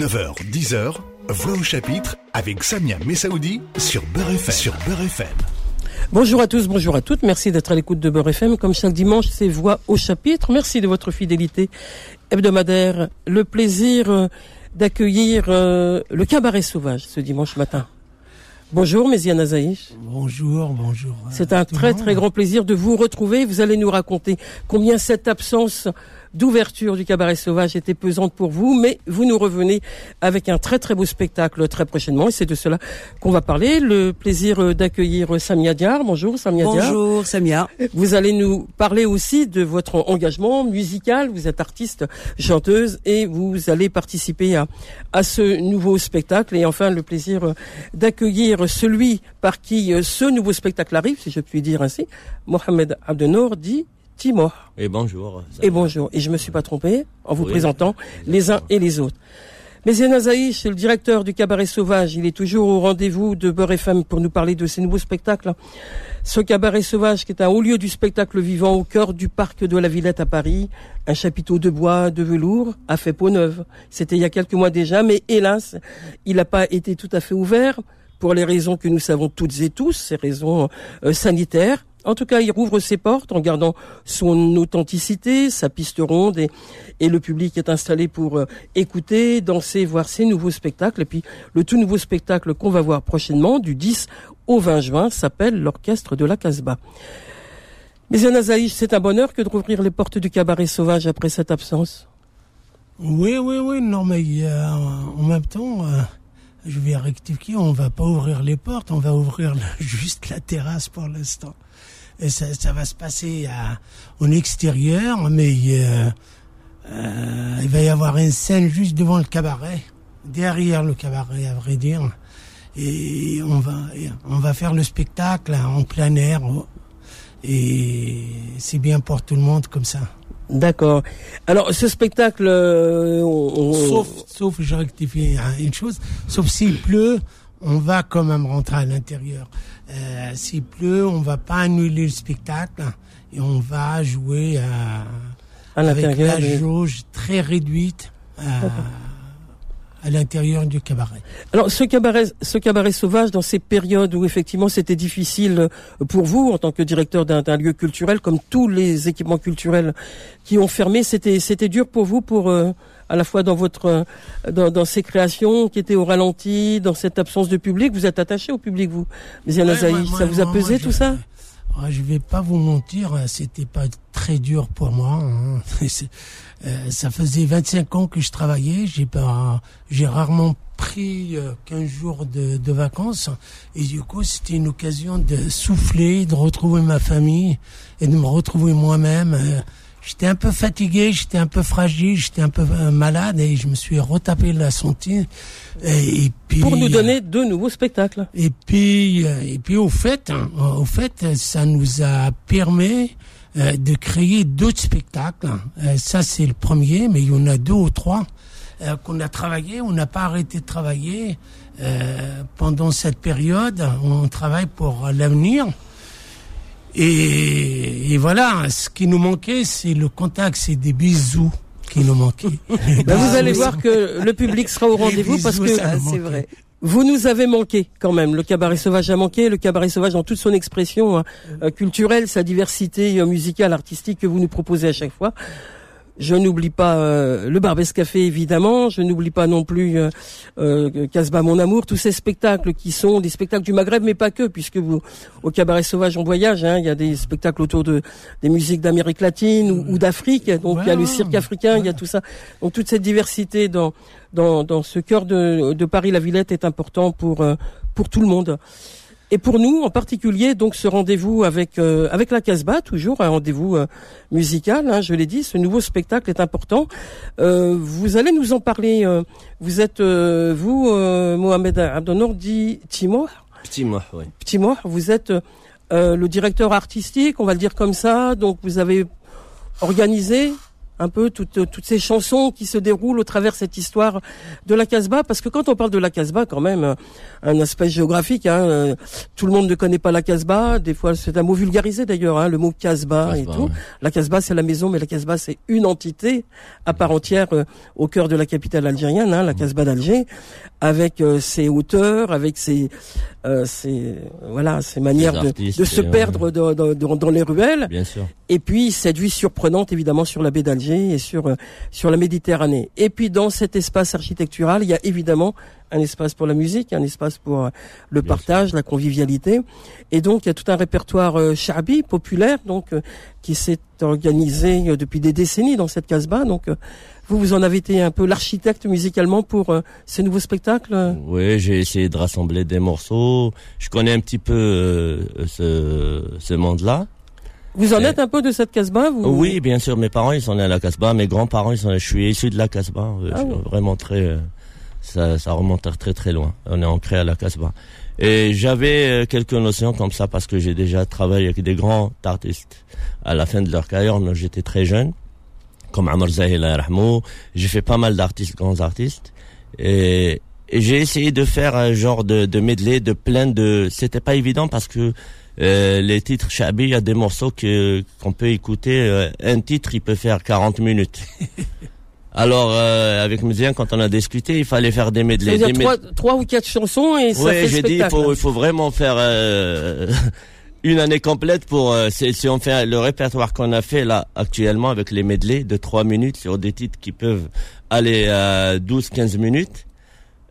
9h, 10h, Voix au chapitre avec Samia Messaoudi sur Beurre FM. Sur Beurre FM. Bonjour à tous, bonjour à toutes. Merci d'être à l'écoute de Beurre FM. Comme chaque dimanche, c'est Voix au chapitre. Merci de votre fidélité hebdomadaire. Le plaisir euh, d'accueillir euh, le cabaret sauvage ce dimanche matin. Bonjour, Méziane Azaïch. Bonjour, bonjour. C'est un très très grand plaisir de vous retrouver. Vous allez nous raconter combien cette absence d'ouverture du cabaret sauvage était pesante pour vous, mais vous nous revenez avec un très très beau spectacle très prochainement et c'est de cela qu'on va parler. Le plaisir d'accueillir Samia Diar. Bonjour Samia Diar. Bonjour Samia. Vous allez nous parler aussi de votre engagement musical. Vous êtes artiste, chanteuse et vous allez participer à, à ce nouveau spectacle et enfin le plaisir d'accueillir celui par qui ce nouveau spectacle arrive, si je puis dire ainsi, Mohamed Abdenour dit Et bonjour. Et bonjour. Et je me suis pas trompé en vous présentant les uns et les autres. Mais Zaï, c'est le directeur du Cabaret Sauvage. Il est toujours au rendez-vous de Beurre FM pour nous parler de ses nouveaux spectacles. Ce Cabaret Sauvage qui est un haut lieu du spectacle vivant au cœur du parc de la Villette à Paris. Un chapiteau de bois, de velours, a fait peau neuve. C'était il y a quelques mois déjà, mais hélas, il n'a pas été tout à fait ouvert pour les raisons que nous savons toutes et tous, ces raisons euh, sanitaires. En tout cas, il rouvre ses portes en gardant son authenticité, sa piste ronde et, le public est installé pour euh, écouter, danser, voir ses nouveaux spectacles. Et puis le tout nouveau spectacle qu'on va voir prochainement du 10 au 20 juin s'appelle l'Orchestre de la Casbah. Mais Zaïch, c'est un bonheur que de rouvrir les portes du cabaret sauvage après cette absence. Oui, oui, oui, non, mais euh, en même temps, euh, je vais rectifier, on va pas ouvrir les portes, on va ouvrir juste la terrasse pour l'instant ça, va se passer à, en extérieur, mais euh, euh, il va y avoir une scène juste devant le cabaret, derrière le cabaret à vrai dire, et on va on va faire le spectacle en plein air, et c'est bien pour tout le monde comme ça. D'accord. Alors ce spectacle, euh, sauf, sauf je rectifie une chose, sauf s'il pleut, on va quand même rentrer à l'intérieur. Euh, S'il pleut, on va pas annuler le spectacle et on va jouer à avec la jauge très réduite euh, à l'intérieur du cabaret. Alors ce cabaret, ce cabaret sauvage, dans ces périodes où effectivement c'était difficile pour vous en tant que directeur d'un lieu culturel, comme tous les équipements culturels qui ont fermé, c'était c'était dur pour vous pour euh, à la fois dans votre dans, dans, ces créations qui étaient au ralenti, dans cette absence de public. Vous êtes attaché au public, vous, Mais ça vous a pesé tout ça? Je vais pas vous mentir, c'était pas très dur pour moi. Hein. Euh, ça faisait 25 ans que je travaillais. J'ai pas, j'ai rarement pris 15 euh, jours de, de, vacances et du coup c'était une occasion de souffler, de retrouver ma famille et de me retrouver moi-même. Euh, J'étais un peu fatigué, j'étais un peu fragile, j'étais un peu euh, malade et je me suis retapé la santé. Et, puis pour nous donner de nouveaux spectacles. Et puis euh, et puis au fait, hein, au fait, ça nous a permis euh, de créer d'autres spectacles. ça c'est le premier, mais il y en a deux ou trois qu'on a travaillé. On n'a pas arrêté de travailler pendant cette période. On travaille pour l'avenir. Et, voilà, ce qui nous manquait, c'est le contact, c'est des bisous qui nous manquaient. Ben, vous allez voir que le public sera au rendez-vous parce que c'est vrai. Vous nous avez manqué quand même. Le cabaret sauvage a manqué. Le cabaret sauvage dans toute son expression hein, euh, culturelle, sa diversité euh, musicale, artistique que vous nous proposez à chaque fois. Je n'oublie pas euh, le Barbès Café évidemment. Je n'oublie pas non plus euh, euh, Casbah mon amour. Tous ces spectacles qui sont des spectacles du Maghreb, mais pas que, puisque vous au Cabaret Sauvage en voyage, hein, il y a des spectacles autour de des musiques d'Amérique latine ou, d'Afrique. Donc il y a le cirque africain, il y a tout ça. Donc toute cette diversité dans dans, dans ce cœur de, de Paris la Villette est important pour pour tout le monde. Et pour nous, en particulier, donc ce rendez-vous avec euh, avec la Casbah, toujours un rendez-vous euh, musical. Hein, je l'ai dit, ce nouveau spectacle est important. Euh, vous allez nous en parler. vous êtes vous, Mohamed Abdenour, dit Timor? Timor, oui. Timor, vous êtes le directeur artistique, on va le dire comme ça. Donc vous avez organisé un peu toutes, toutes ces chansons qui se déroulent au travers de cette histoire de la Casbah, parce que quand on parle de la Casbah, quand même, un aspect géographique, hein, euh, tout le monde ne connaît pas la Casbah, des fois c'est un mot vulgarisé d'ailleurs, hein, le mot Casbah et tout. La Casbah c'est la maison, mais la Casbah c'est une entité à part entière euh, au cœur de la capitale algérienne, hein, la Casbah d'Alger, avec euh, ses hauteurs, avec ses, ses voilà, ses manières de, de, se perdre dans, dans, dans les ruelles. Bien sûr. Et puis cette vue surprenante évidemment sur la baie d'Alger et sur euh, sur la Méditerranée. Et puis dans cet espace architectural, il y a évidemment un espace pour la musique, un espace pour euh, le partage, la convivialité. Et donc il y a tout un répertoire euh, populaire donc euh, qui s'est organisé depuis des décennies dans cette casbah. Donc vous, vous en avez été un peu l'architecte musicalement pour ces nouveaux spectacles Oui, j'ai essayé de rassembler des morceaux. Je connais un petit peu ce, ce monde-là. Vous en êtes un peu de cette Casbah vous... Oui, bien sûr. Mes parents, ils sont nés à la Casbah. Mes grands-parents, ils sont. Je suis issu de la Casbah. Ah vraiment très. Euh, ça, ça remonte très très loin. On est ancré à la Casbah. Et j'avais euh, quelques notions comme ça parce que j'ai déjà travaillé avec des grands artistes à la fin de leur carrière. J'étais très jeune, comme Amr Zahil J'ai fait pas mal d'artistes, grands artistes. Et, et j'ai essayé de faire un genre de, de medley de plein de. C'était pas évident parce que euh, les titres Shabi, il y a des morceaux que qu'on peut écouter. Euh, un titre, il peut faire 40 minutes. Alors, euh, avec Mézien, quand on a discuté, il fallait faire des medley. Des trois, trois, ou quatre chansons et ça fait j'ai dit, il faut, il faut vraiment faire une année complète pour... si on fait le répertoire qu'on a fait là, actuellement, avec les medley de 3 minutes sur des titres qui peuvent aller à 12-15 minutes,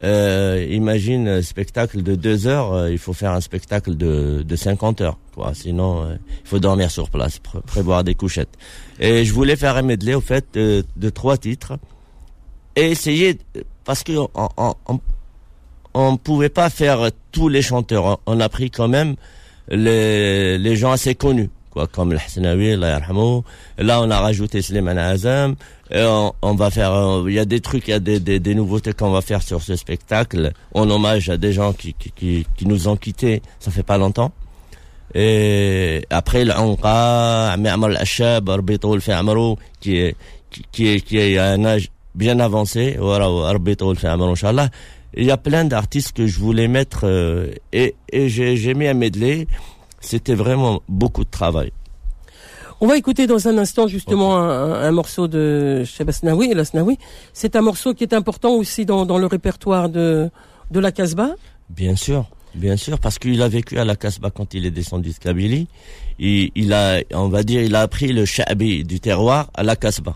euh, imagine un spectacle de deux heures, euh, il faut faire un spectacle de, de 50 heures, quoi. Sinon, euh, il faut dormir sur place, prévoir des couchettes. Et je voulais faire un medley, au fait, de, trois titres. Et essayer, parce que on, on, pouvait pas faire tous les chanteurs. On a pris quand même les, les gens assez connus, comme le Hassanawi, Là, on a rajouté Slimane Azam, on, va faire, euh, il y a des trucs, il y a des, des, des nouveautés qu'on va faire sur ce spectacle en hommage à des gens qui, qui, nous ont quittés, ça fait pas longtemps. Et après l'Anqa, Ami'amal Ashab, Arbitul Fi'amaro, qui est, qui, est, qui est à un âge bien avancé, Arbitul Fi'amaro, Inch'Allah. Il y a plein d'artistes que je voulais mettre, euh, et, et j'ai mis un medley. C'était vraiment beaucoup de travail. On va écouter dans un instant justement un, morceau de Snaoui. C'est un morceau qui est important aussi dans, le répertoire de, de la Casbah. Bien sûr, bien sûr, parce qu'il a vécu à la Casbah quand il est descendu de Kabylie. Il, il a, on va dire, il a appris le Shabi du terroir à la Casbah.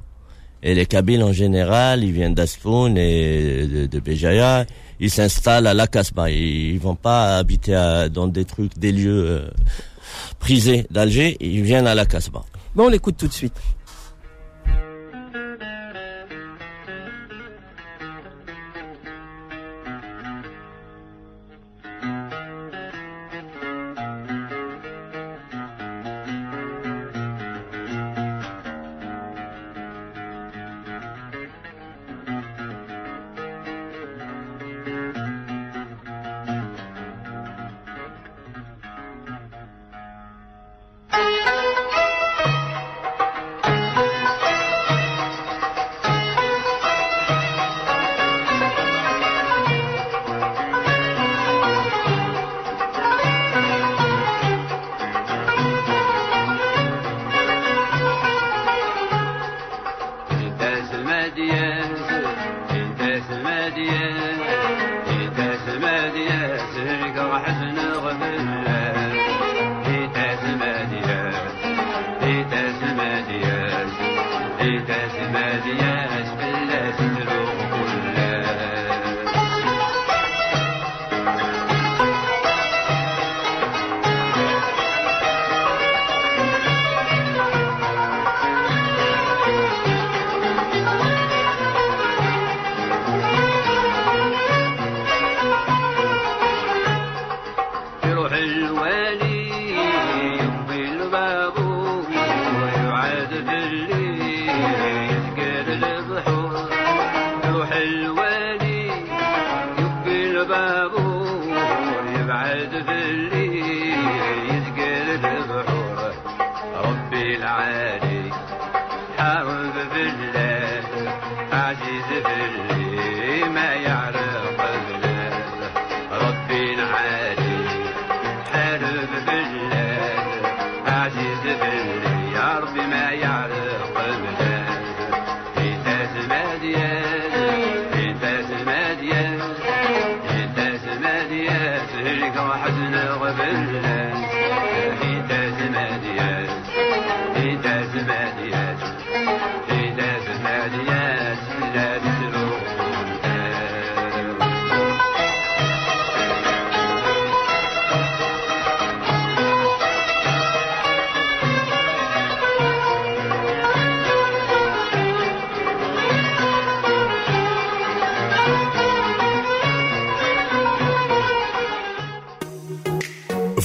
Et les Kabyles en général, ils viennent d'Asfoun et de, Béjaïa. Ils s'installent à la Casbah. Ils, vont pas habiter dans des trucs, des lieux euh, prisés d'Alger. Ils viennent à la Casbah. Bon, on l'écoute tout de suite.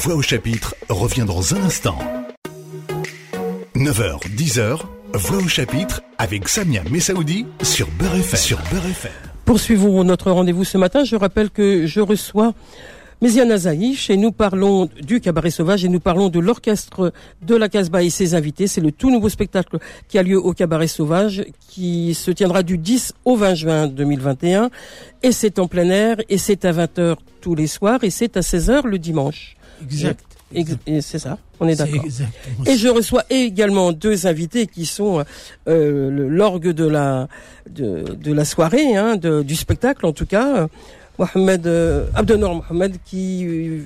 Voix au chapitre revient dans un instant. 9h, 10h, Voix au chapitre avec Samia Messaoudi sur Beurre FM. Sur Beurre FM. Poursuivons notre rendez-vous ce matin. Je rappelle que je reçois Méziane Zaïch et nous parlons du cabaret sauvage et nous parlons de l'orchestre de la Casbah et ses invités. C'est le tout nouveau spectacle qui a lieu au cabaret sauvage qui se tiendra du 10 au 20 juin 2021 et c'est en plein air et c'est à 20h tous les soirs et c'est à 16h le dimanche. Exact. C'est ça, on est, d'accord. Et je reçois également deux invités qui sont euh, l'orgue de la de, de la soirée, hein, de, du spectacle en tout cas, Mohamed euh, Abdenor Mohamed qui euh,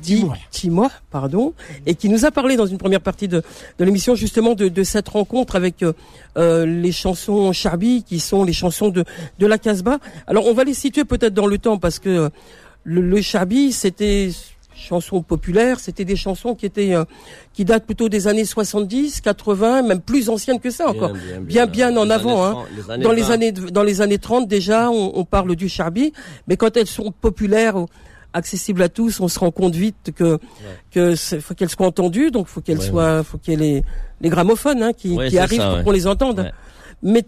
dit Timoa, pardon, et qui nous a parlé dans une première partie de, de l'émission justement de, de, cette rencontre avec euh, les chansons Charbi, qui sont les chansons de, de la Casbah. Alors on va les situer peut-être dans le temps parce que le, le Charbi, c'était chansons populaires, c'était des chansons qui étaient euh, qui datent plutôt des années 70, 80, même plus anciennes que ça encore, bien bien, en avant. hein. dans les années dans les années 30 déjà, on, parle du charbi, mais quand elles sont populaires, accessibles à tous, on se rend compte vite que que faut qu'elles soient entendues, donc faut qu'elles soient, faut qu'il y ait les les gramophones hein, qui, qui arrivent pour qu'on les entende. Mais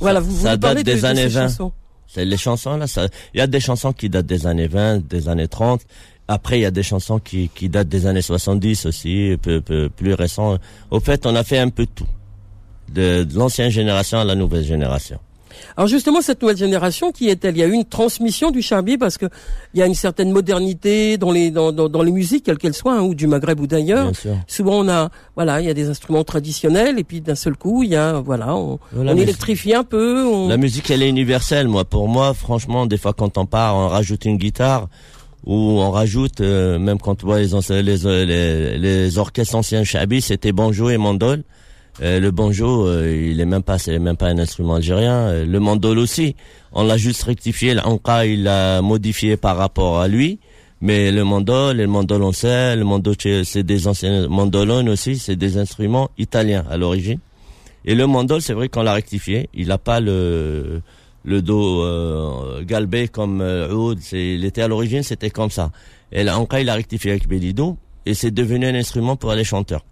voilà, vous, vous parlez des de, années de ces 20. chansons? Les chansons là, il y a des chansons qui datent des années 20, des années 30. Après, il y a des chansons qui, qui datent des années 70 aussi, peu, peu, plus récents. Au fait, on a fait un peu tout, de l'ancienne génération à la nouvelle génération. Alors justement, cette nouvelle génération, qui est-elle? Il y a eu une transmission du charbi parce que il y a une certaine modernité dans les dans, dans, dans les musiques, quelles qu'elles soient, hein, ou du Maghreb ou d'ailleurs. Souvent, on a voilà, il y a des instruments traditionnels et puis d'un seul coup, il y a voilà, on, on électrifie un peu. On... La musique, elle est universelle. Moi, pour moi, franchement, des fois quand on part, on rajoute une guitare ou on rajoute, euh, même quand on voit les, les, les, les orchestres anciens Chabi, c'était banjo et mandol. Euh, le banjo, euh, il est même pas, c'est même pas un instrument algérien. Euh, le mandol aussi, on l'a juste rectifié. L'anka, il l'a modifié par rapport à lui. Mais le mandol, le mandol on sait, le mandol c'est des anciens mandolones aussi, c'est des instruments italiens à l'origine. Et le mandol, c'est vrai qu'on l'a rectifié. Il n'a pas le le dos euh, galbé comme euh, il était à l'origine, c'était comme ça. Et l'anka, il a rectifié avec Bélido et c'est devenu un instrument pour les chanteurs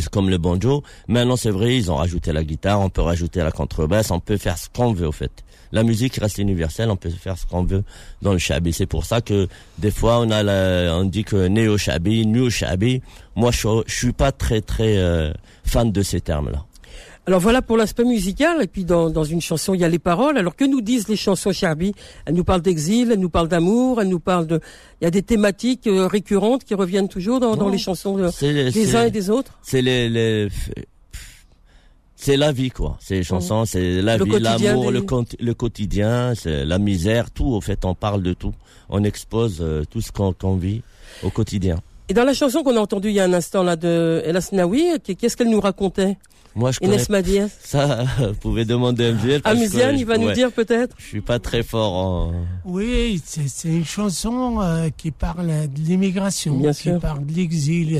c'est comme le banjo. Maintenant, c'est vrai, ils ont rajouté la guitare, on peut rajouter la contrebasse, on peut faire ce qu'on veut, au fait. La musique reste universelle, on peut faire ce qu'on veut dans le shabi. C'est pour ça que des fois, on a la, on dit que néo shabi, new shabi. Moi, je, je suis pas très très euh, fan de ces termes-là. Alors voilà pour l'aspect musical. Et puis dans, dans une chanson, il y a les paroles. Alors que nous disent les chansons Charby Elles nous parlent d'exil, elles nous parlent d'amour, elles nous parlent de... Il y a des thématiques euh, récurrentes qui reviennent toujours dans, dans les chansons des uns et des autres? C'est les... les... C'est la vie, quoi. Ces chansons, c'est la vie, l'amour, le, le quotidien, c'est la misère, tout. Au fait, on parle de tout. On expose euh, tout ce qu'on vit au quotidien. Et dans la chanson qu'on a entendue il y a un instant là de Elas Naoui, qu'est-ce qu'elle nous racontait moi, je Inès Madiès. Ça, vous pouvez demander à Mziel. À il va nous dire peut-être. Je suis pas très fort en. Oui, c'est une chanson euh, qui parle de l'immigration, qui parle de l'exil.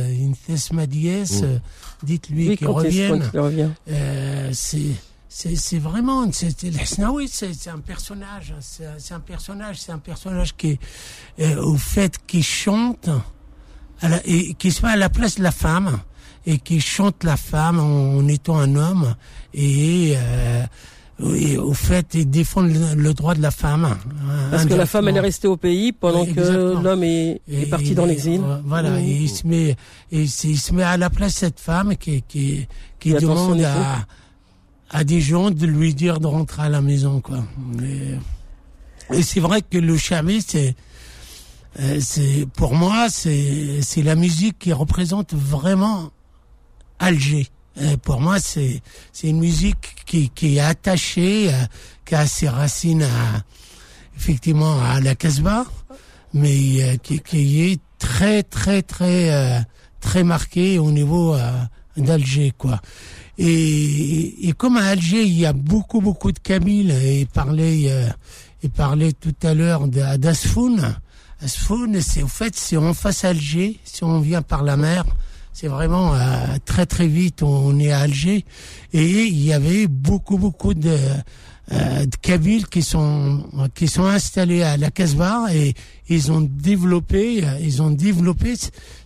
Inès Madiès, mm. euh, dites-lui oui, qu'il revienne. revient. Euh, c'est c'est vraiment c'est oui c'est un personnage c'est un personnage c'est un personnage qui euh, au fait qui chante à la, et qui se met à la place de la femme et qui chante la femme en, étant un homme et, euh, au fait il défend le, droit de la femme. Parce que la femme elle est restée au pays pendant que l'homme est, est, parti dans l'exil. Voilà, et il se met et il se met à la place de cette femme qui qui qui demande à à des gens de lui dire de rentrer à la maison, quoi. et c'est vrai que le chabi, c'est, c'est, pour moi, c'est, c'est la musique qui représente vraiment Alger. Et pour moi, c'est, c'est une musique qui, qui est attachée, euh, qui a ses racines à, effectivement à la Casbah, mais euh, qui, qui est très, très, très, très marquée au niveau d'Alger, quoi. Et, et, comme à Alger, il y a beaucoup, beaucoup de Kabyles, et parlait, euh, et parlait tout à l'heure d'Asfoun. Asfoun, c'est, au fait, c'est en face à Alger, si on vient par la mer. C'est vraiment euh, très, très vite, on est à Alger. Et il y avait beaucoup, beaucoup de, euh, de Kabyles qui sont, qui sont installés à la Casbah et ils ont développé, ils ont développé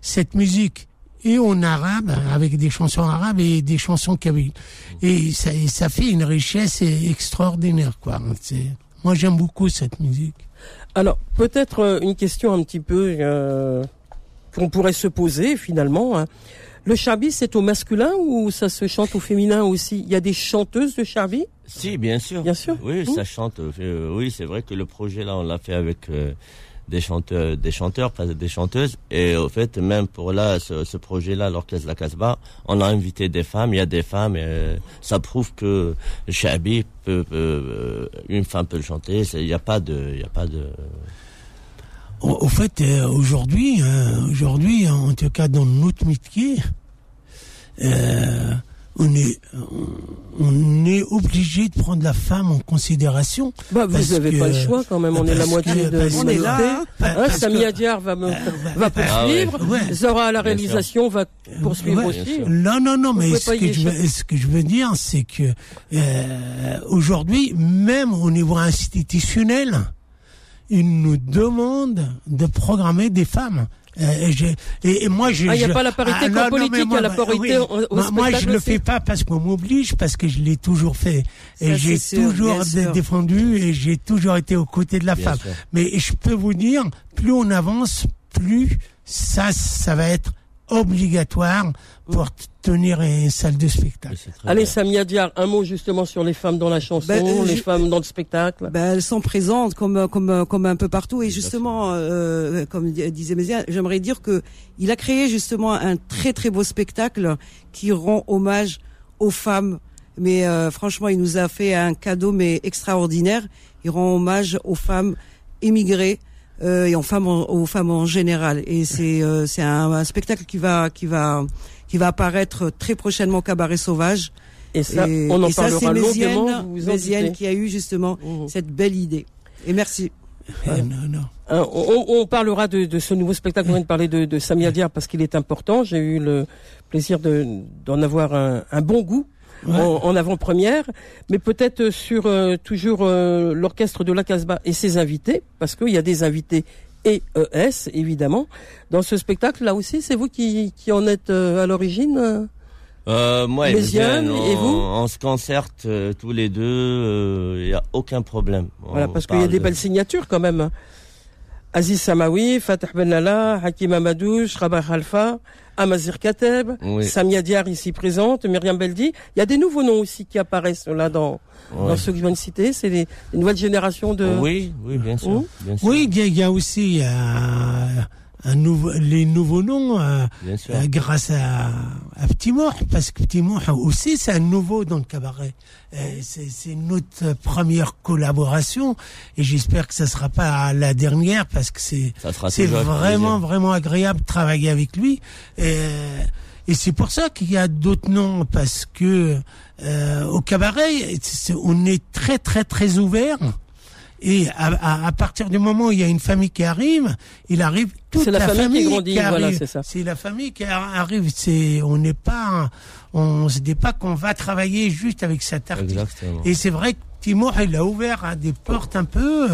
cette musique et en arabe, avec des chansons arabes et des chansons kabyles. Et ça, ça fait une richesse extraordinaire, quoi. Moi, j'aime beaucoup cette musique. Alors, peut-être euh, une question un petit peu euh, qu'on pourrait se poser finalement. Hein. Le charbi, c'est au masculin ou ça se chante au féminin aussi? Il y a des chanteuses de charbi Si, bien sûr. Bien sûr. Oui, ça chante. Euh, oui, c'est vrai que le projet là, on l'a fait avec des chanteurs, des chanteurs, des chanteuses. Et au fait, même pour là, ce, projet-là, l'orchestre La Casbah, on a invité des femmes. Il y a des femmes. Et ça prouve que Chabi peut, euh, une femme peut le chanter. Il n'y a pas de, il a pas de. Au, fait, euh, aujourd'hui, hein, aujourd'hui, en tout cas dans notre métier, euh, on est, on est obligé de prendre la femme en considération. Bah, vous n'avez pas le choix quand même. On est la moitié de on est là. Hein, Samia Diar va, me, va poursuivre. Ah Zora à la réalisation va poursuivre aussi. Non, non, non. mais ce que, je veux, ce que, je veux, dire, c'est que euh, aujourd'hui, même au niveau institutionnel, ils nous demandent de programmer des femmes. Euh, et, et, moi, je. Ah, il n'y a pas la parité ah, politique, il y a la parité au, moi, moi, je le fais pas parce qu'on m'oblige, parce que je l'ai toujours fait. Et j'ai toujours défendu et j'ai toujours été aux côtés de la femme. Mais je peux vous dire, plus on avance, plus ça, ça va être obligatoire pour tenir une salle de spectacle. Allez, Samia Diar, un mot justement sur les femmes dans la chanson, ben, les femmes dans le spectacle. Ben, elles sont présentes comme comme comme un peu partout et justement, euh, comme disait Mézia, j'aimerais dire que il a créé justement un très très beau spectacle qui rend hommage aux femmes. Mais euh, franchement, il nous a fait un cadeau mais extraordinaire. Il rend hommage aux femmes émigrées euh, et aux femmes en, aux femmes en général. Et c'est euh, c'est un, un, spectacle qui va qui va qui va apparaître très prochainement au Cabaret Sauvage. Et ça, on en parlera longuement. Méziane qui a eu justement mmh. cette belle idée. Et merci. Eh, non, non. Euh, on, on, parlera de, de, ce nouveau spectacle. On vient de parler de, de Samia Diar parce qu'il est important. J'ai eu le plaisir d'en avoir un, un, bon goût en, avant-première, mais peut-être sur euh, toujours euh, l'orchestre de la Casbah et ses invités, parce qu'il y a des invités et ES évidemment dans ce spectacle là aussi. C'est vous qui, qui en êtes euh, à l'origine. moi et vous? on se concerte tous les deux, il n'y a aucun problème. Voilà, parce qu'il y a des belles signatures quand même. Aziz Samawi, Fatah Benalla, Hakim Amadouche, Rabah Khalfa, Amazir Kateb, Samia Diar ici présente, Myriam Beldi. Il y a des nouveaux noms aussi qui apparaissent là dans, dans ceux que je viens de citer. C'est les, nouvelles générations de... Oui, oui, bien sûr. Bien sûr. Oui, il y, a aussi... Euh, un nouveau, les nouveaux noms euh, euh, grâce à, à Petit Mort, parce que Petit Mort aussi c'est un nouveau dans le cabaret. Euh, c'est notre première collaboration et j'espère que ça sera pas la dernière parce que c'est c'est vraiment vraiment agréable de travailler avec lui. Et, et c'est pour ça qu'il y a d'autres noms parce que au cabaret on est très très très ouvert. Et à, à, partir du moment où il y a une famille qui arrive, il arrive toute la, la, famille, qui, grandit, arrive. c'est la famille qui arrive. C'est, on n'est pas, on se dit pas qu'on va travailler juste avec cet artiste. Et c'est vrai que Timur, il a ouvert hein, des portes un peu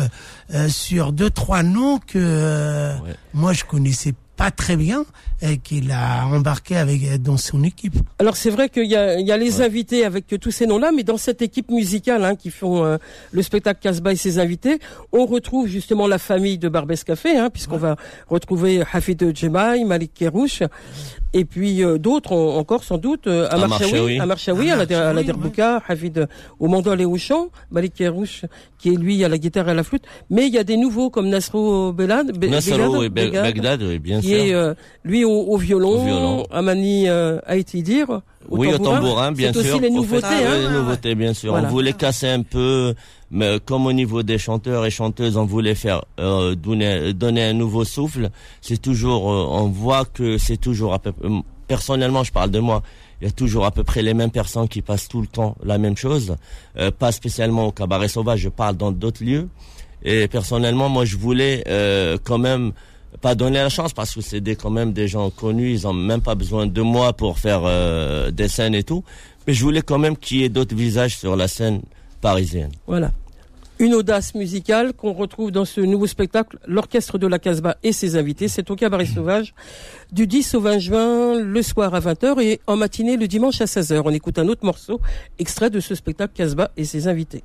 euh, sur deux trois noms que euh, moi je connaissais pas très bien et qu'il a embarqué avec dans son équipe. Alors c'est vrai qu'il y a, il y a les invités avec tous ces noms-là, mais dans cette équipe musicale hein, qui font euh, le spectacle Casbah et ses invités, on retrouve justement la famille de Barbès Café, hein, puisqu'on va retrouver Hafid Djemaï, Malik Kerouche, Et puis euh, d'autres encore sans doute euh, à Marchaoui, à Marchaoui, à, la, à la Derbouka, Hafid au mandol et au chant, Malik Kerouche qui est lui à la guitare et à la flûte. Mais il y a des nouveaux comme Nasro Belad, oui, bien qui est euh, lui au, violon, violon. Amani euh, Aïtidir. Oui, au tambourin, bien sûr. C'est aussi les nouveautés. hein. les nouveautés, bien sûr. On voulait casser un peu, mais comme au niveau des chanteurs et chanteuses, on voulait faire euh, donner, donner un nouveau souffle. C'est toujours, euh, on voit que c'est toujours à peu euh, Personnellement, je parle de moi. Il y a toujours à peu près les mêmes personnes qui passent tout le temps la même chose. Euh, pas spécialement au cabaret sauvage, je parle dans d'autres lieux. Et personnellement, moi, je voulais quand même pas donner la chance parce que c'est des, quand même des gens connus, ils ont même pas besoin de moi pour faire euh, des scènes et tout. Mais je voulais quand même qu'il y ait d'autres visages sur la scène parisienne. Voilà. Une audace musicale qu'on retrouve dans ce nouveau spectacle, l'Orchestre de la Casbah et ses invités. C'est au Cabaret Sauvage du 10 au 20 juin, le soir à 20h et en matinée le dimanche à 16h. On écoute un autre morceau, extrait de ce spectacle Casbah et ses invités.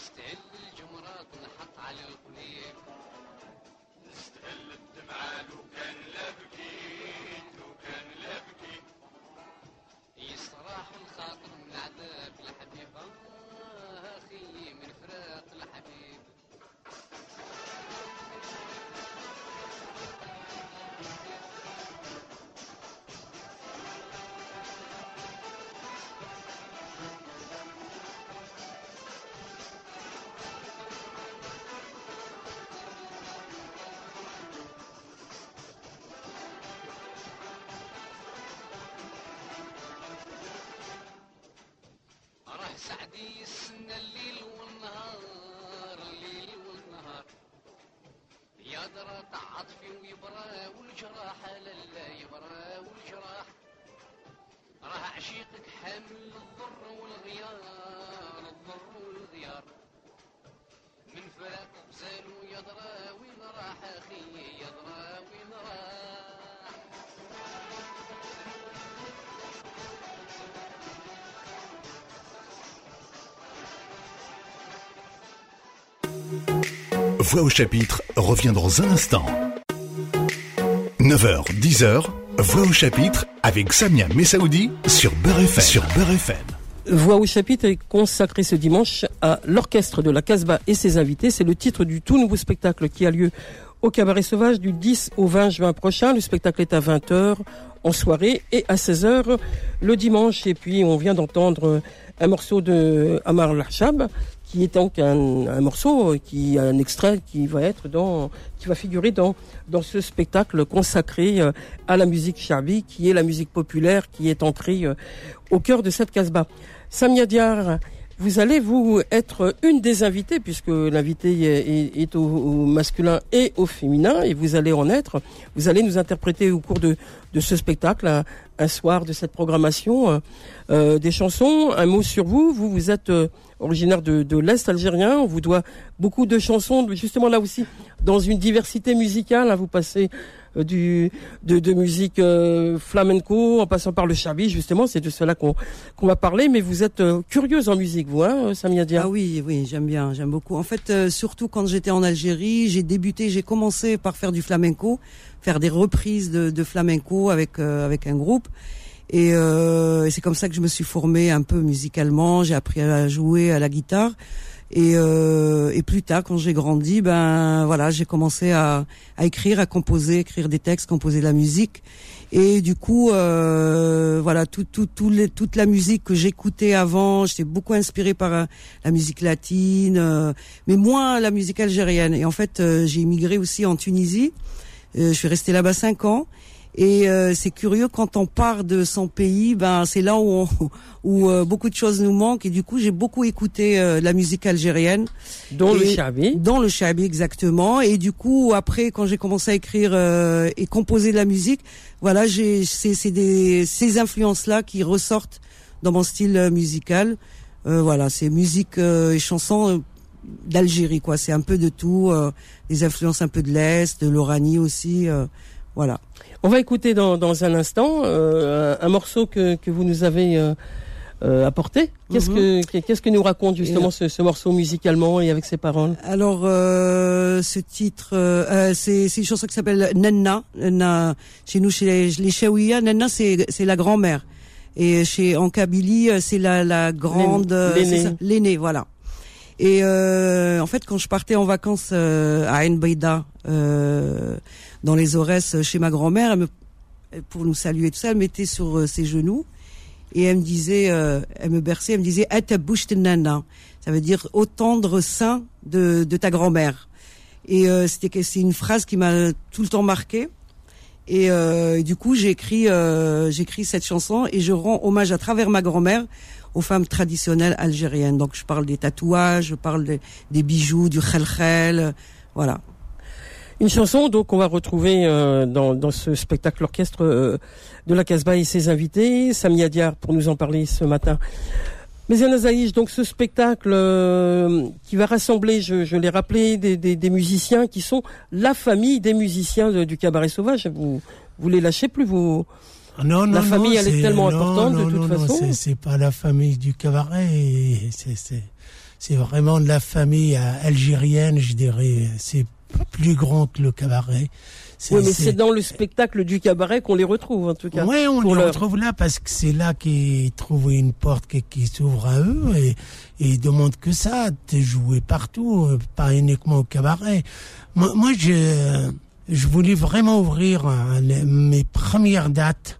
نستعد للجمرات نحط على القليب سعدي السنة الليل والنهار الليل والنهار. يا درى عطفي ويبرى والجراح لا يبرى والجراح. راه عشيقك حامل الضر والغيار. Voix au chapitre revient dans un instant. 9h, 10h, Voix au chapitre avec Samia Messaoudi sur Beurre FM. Sur FM. Voix au chapitre est consacré ce dimanche à l'orchestre de la Casbah et ses invités. C'est le titre du tout nouveau spectacle qui a lieu au Cabaret Sauvage du 10 au 20 juin prochain. Le spectacle est à 20h en soirée et à 16h le dimanche. Et puis on vient d'entendre un morceau de Amar Lachab qui est donc un, morceau qui un extrait qui va être dans qui va figurer dans dans ce spectacle consacré euh, à la musique chabi qui est la musique populaire qui est ancrée euh, au cœur de cette casbah. Samia Diar, vous allez vous être une des invitées puisque l'invité est, au, masculin et au féminin et vous allez en être. Vous allez nous interpréter au cours de de ce spectacle un soir de cette programmation euh, euh, des chansons. Un mot sur vous. Vous vous êtes euh, originaire de, de l'Est algérien. On vous doit beaucoup de chansons, justement là aussi, dans une diversité musicale. hein. vous passez euh, du, de, de musique euh, flamenco en passant par le chabi, justement. C'est de cela qu'on qu'on va parler. Mais vous êtes curieuse en musique, vous, hein, Samia Dia? Ah oui, oui, j'aime bien, j'aime beaucoup. En fait, surtout quand j'étais en Algérie, j'ai débuté, j'ai commencé par faire du flamenco, faire des reprises de, de flamenco avec euh, avec un groupe. Et, euh, c'est comme ça que je me suis formée un peu musicalement. J'ai appris à jouer à la guitare. Et, euh, et plus tard, quand j'ai grandi, ben voilà, j'ai commencé à, à écrire, à composer, écrire des textes, composer de la musique. Et du coup, euh, voilà, tout, tout, tout les, toute la musique que j'écoutais avant, j'étais beaucoup inspirée par euh, la musique latine, euh, mais moins la musique algérienne. Et en fait, euh, j'ai immigré aussi en Tunisie. Euh, je suis restée là-bas cinq ans. Et euh, c'est curieux quand on part de son pays, ben c'est là où on, où euh, beaucoup de choses nous manquent. Et du coup, j'ai beaucoup écouté euh, la musique algérienne, dont le chabi. dans le shabi exactement. Et du coup, après, quand j'ai commencé à écrire euh, et composer de la musique, voilà, j'ai c'est c'est des ces influences là qui ressortent dans mon style euh, musical. Euh, voilà, c'est musique euh, et chansons d'Algérie, quoi. C'est un peu de tout, euh, des influences un peu de l'est, de l'Oranie aussi. euh, voilà. On va écouter dans, dans un instant euh, un, un morceau que, que vous nous avez euh, euh, apporté. Qu'est-ce Mhm. que qu'est-ce que nous raconte justement ce, ce morceau musicalement et avec ses paroles? Alors, euh, ce titre, euh, euh, c'est c'est une chanson qui s'appelle Nenna. Nenna. Chez nous, chez les, les Chaouia, Nenna, c'est c'est la grand-mère. Et chez en Kabylie, euh, c'est la, la grande, euh, l'aînée, voilà. Et euh, en fait, quand je partais en vacances euh, à Ain Baïda, euh, dans les Aurès, chez ma grand-mère, pour nous saluer tout ça, elle mettait sur ses genoux et elle me disait, elle me berçait, elle me disait, nana. Ça veut dire au tendre sein de, de ta grand-mère. Et euh, c'était c'est une phrase qui m'a tout le temps marqué. Et, euh, du coup, j'ai écrit, euh, j'ai écrit cette chanson et je rends hommage à travers ma grand-mère aux femmes traditionnelles algériennes. Donc, je parle des tatouages, je parle des- bijoux, du khelkhel, voilà. Une chanson donc qu'on va retrouver euh, dans, dans ce spectacle orchestre euh, de la Casbah et ses invités. Samia Diar pour nous en parler ce matin. Mais Yana Zaïch, donc ce spectacle euh, qui va rassembler, je, je l'ai rappelé, des, des, des musiciens qui sont la famille des musiciens du cabaret sauvage. Vous vous les lâchez plus, vous Non, non, La famille, non, elle est tellement non, importante, de toute non, non, façon. c'est- pas la famille du cabaret, c'est vraiment de la famille euh, algérienne, je dirais. C'est plus grand que le cabaret. Oui, mais c'est- dans le spectacle du cabaret qu'on les retrouve en tout cas. Ouais, on les retrouve là parce que c'est là qu'ils trouvent une porte qui, qui s'ouvre à eux et, et ils demandent que ça, de jouer partout, euh, pas uniquement au cabaret. Moi, moi je, je voulais vraiment ouvrir euh, les- mes premières dates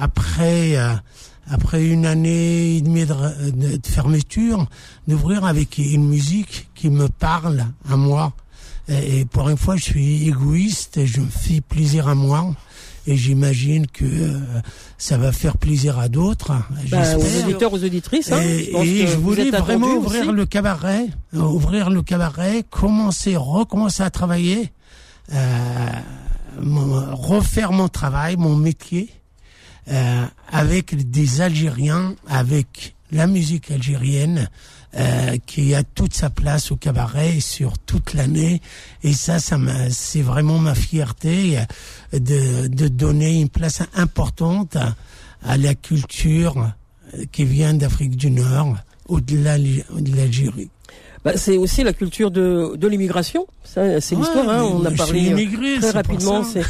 après euh, après une année et demie de, de- de fermeture, d'ouvrir avec une musique qui me parle à moi. Et, et pour une fois, je suis égoïste et je me fais plaisir à moi. Et j'imagine que euh, ça va faire plaisir à d'autres. Bah, aux auditeurs, aux auditrices. Hein, Et, je et je vous voulais vraiment ouvrir aussi. le cabaret, euh, ouvrir le cabaret, commencer, recommencer à travailler, euh, refaire mon travail, mon métier, euh, avec des Algériens, avec la musique algérienne euh, qui a toute sa place au cabaret sur toute l'année. Et ça, ça c'est vraiment ma fierté de, donner une place importante à, la culture qui vient d'Afrique du Nord, au-delà de l'Algérie. Bah, c'est aussi la culture de, de l'immigration. Ça, c'est Ouais, l'histoire. Hein. On a parlé euh, immigré, très rapidement. C'est,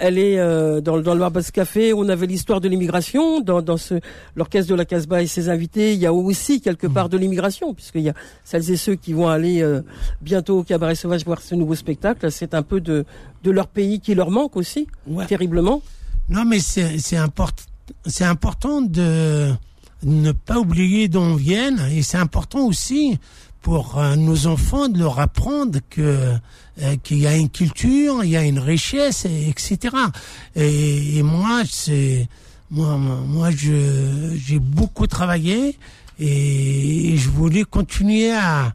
elle est euh, dans, le- dans le Barbas Café. On avait l'histoire de l'immigration dans, dans ce l'orchestre de la Casbah et ses invités. Il y a aussi quelque Mm. part de l'immigration puisqu'il y a celles et ceux qui vont aller euh, bientôt au Cabaret Sauvage voir ce nouveau spectacle. C'est un peu de de leur pays qui leur manque aussi Ouais. terriblement. Non, mais c'est c'est important. C'est important de ne pas oublier d'où on vient et c'est important aussi pour euh, nos enfants de leur apprendre que euh, qu'il y a une culture, il y a une richesse, et, etc. Et, et moi, c'est moi, moi, je j'ai beaucoup travaillé et, je voulais continuer à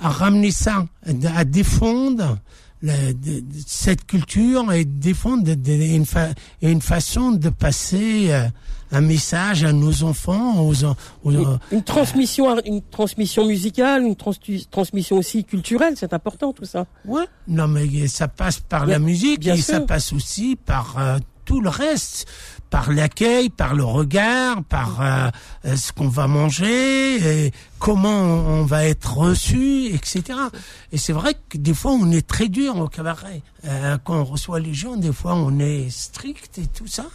à ramener ça, à défendre la- de- de- cette culture et défendre de- de- une, fa- une façon de passer euh, un message à nos enfants, aux, aux- Une, une transmission, une transmission musicale, une trans- transmission aussi culturelle. C'est important tout ça. Ouais. Non, mais ça passe par la musique bien et ça passe aussi par euh, tout le reste, par l'accueil, par le regard, par euh, euh, ce qu'on va manger, et comment on va être reçu, etc. Et c'est vrai que des fois on est très dur au cabaret. Euh, quand on reçoit les gens, des fois on est strict et tout ça.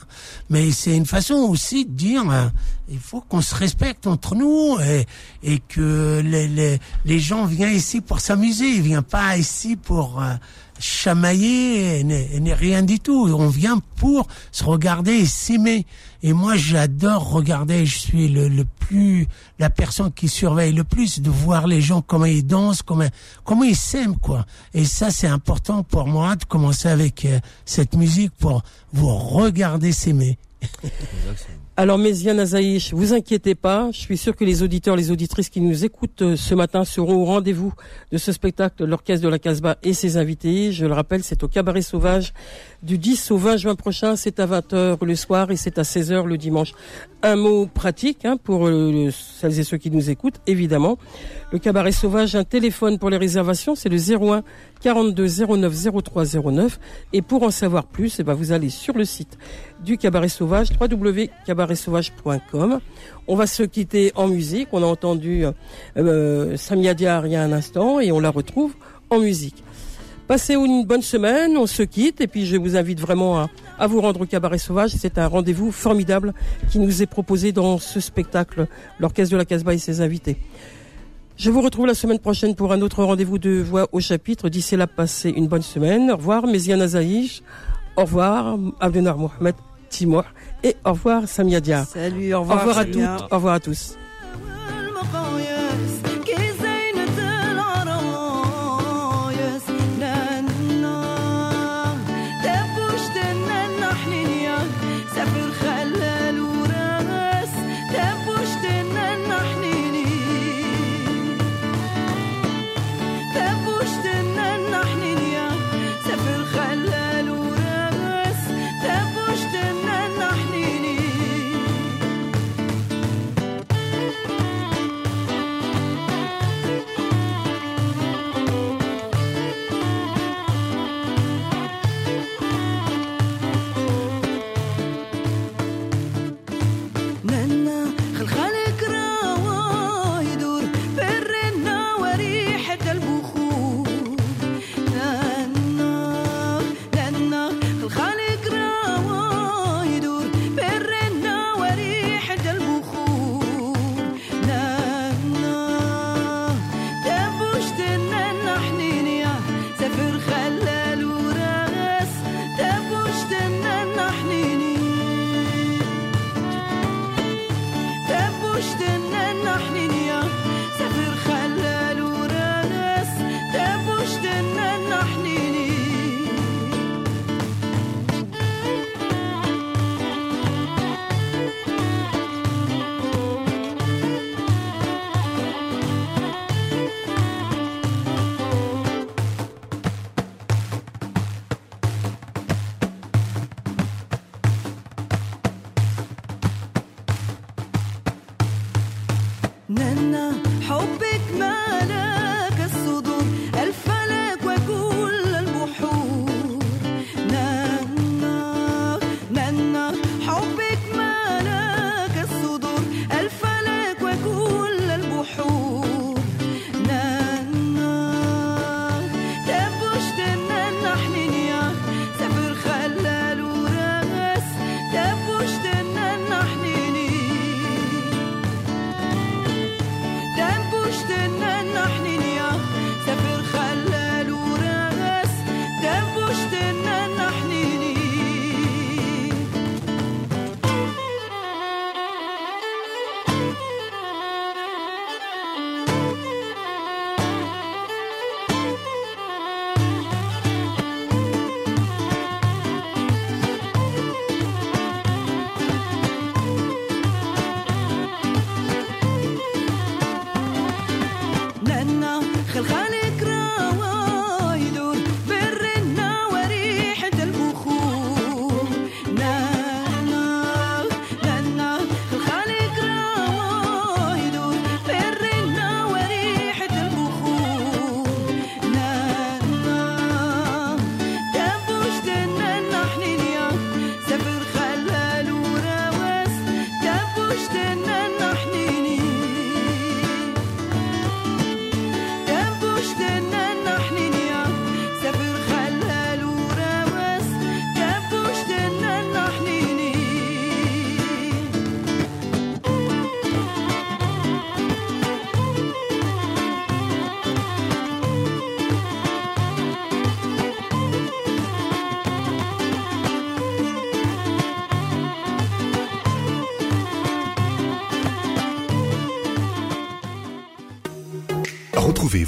Mais c'est une façon aussi de dire, euh, il faut qu'on se respecte entre nous et, et que les, les, les gens viennent ici pour s'amuser, ils viennent pas ici pour euh, chamailler n'est- rien du tout. On vient pour se regarder et s'aimer. Et moi, j'adore regarder. Je suis le, le plus, la personne qui surveille le plus de voir les gens comment ils dansent, comment, comment ils s'aiment, quoi. Et ça, c'est important pour moi de commencer avec euh, cette musique pour vous regarder s'aimer. Alors, Méziane Azaïch, vous inquiétez pas. Je suis sûr que les auditeurs, les auditrices qui nous écoutent euh, ce matin seront au rendez-vous de ce spectacle, l'Orchestre de la Casbah et ses invités. Je le rappelle, c'est au Cabaret Sauvage du 10 au 20 juin prochain. C'est à 20h le soir et c'est à 16h le dimanche. Un mot pratique hein, pour euh, celles et ceux qui nous écoutent, évidemment. Le Cabaret Sauvage, un téléphone pour les réservations, c'est le 01 42 09 03 09. Et pour en savoir plus, eh ben, vous allez sur le site du Cabaret Sauvage, On va se quitter en musique. On a entendu euh, Samia il y a un instant et on la retrouve en musique. Passez une bonne semaine, on se quitte et puis je vous invite vraiment à, à vous rendre au Cabaret Sauvage. C'est un rendez-vous formidable qui nous est proposé dans ce spectacle, l'Orchestre de la Casbah et ses invités. Je vous retrouve la semaine prochaine pour un autre rendez-vous de Voix au chapitre. D'ici là, passez une bonne semaine. Au revoir, Méziane Azaïch. Au revoir, Abdenar Mohamed Timor. Et au revoir, Samia Dia. Salut, au Au revoir. revoir à toutes, au revoir à tous.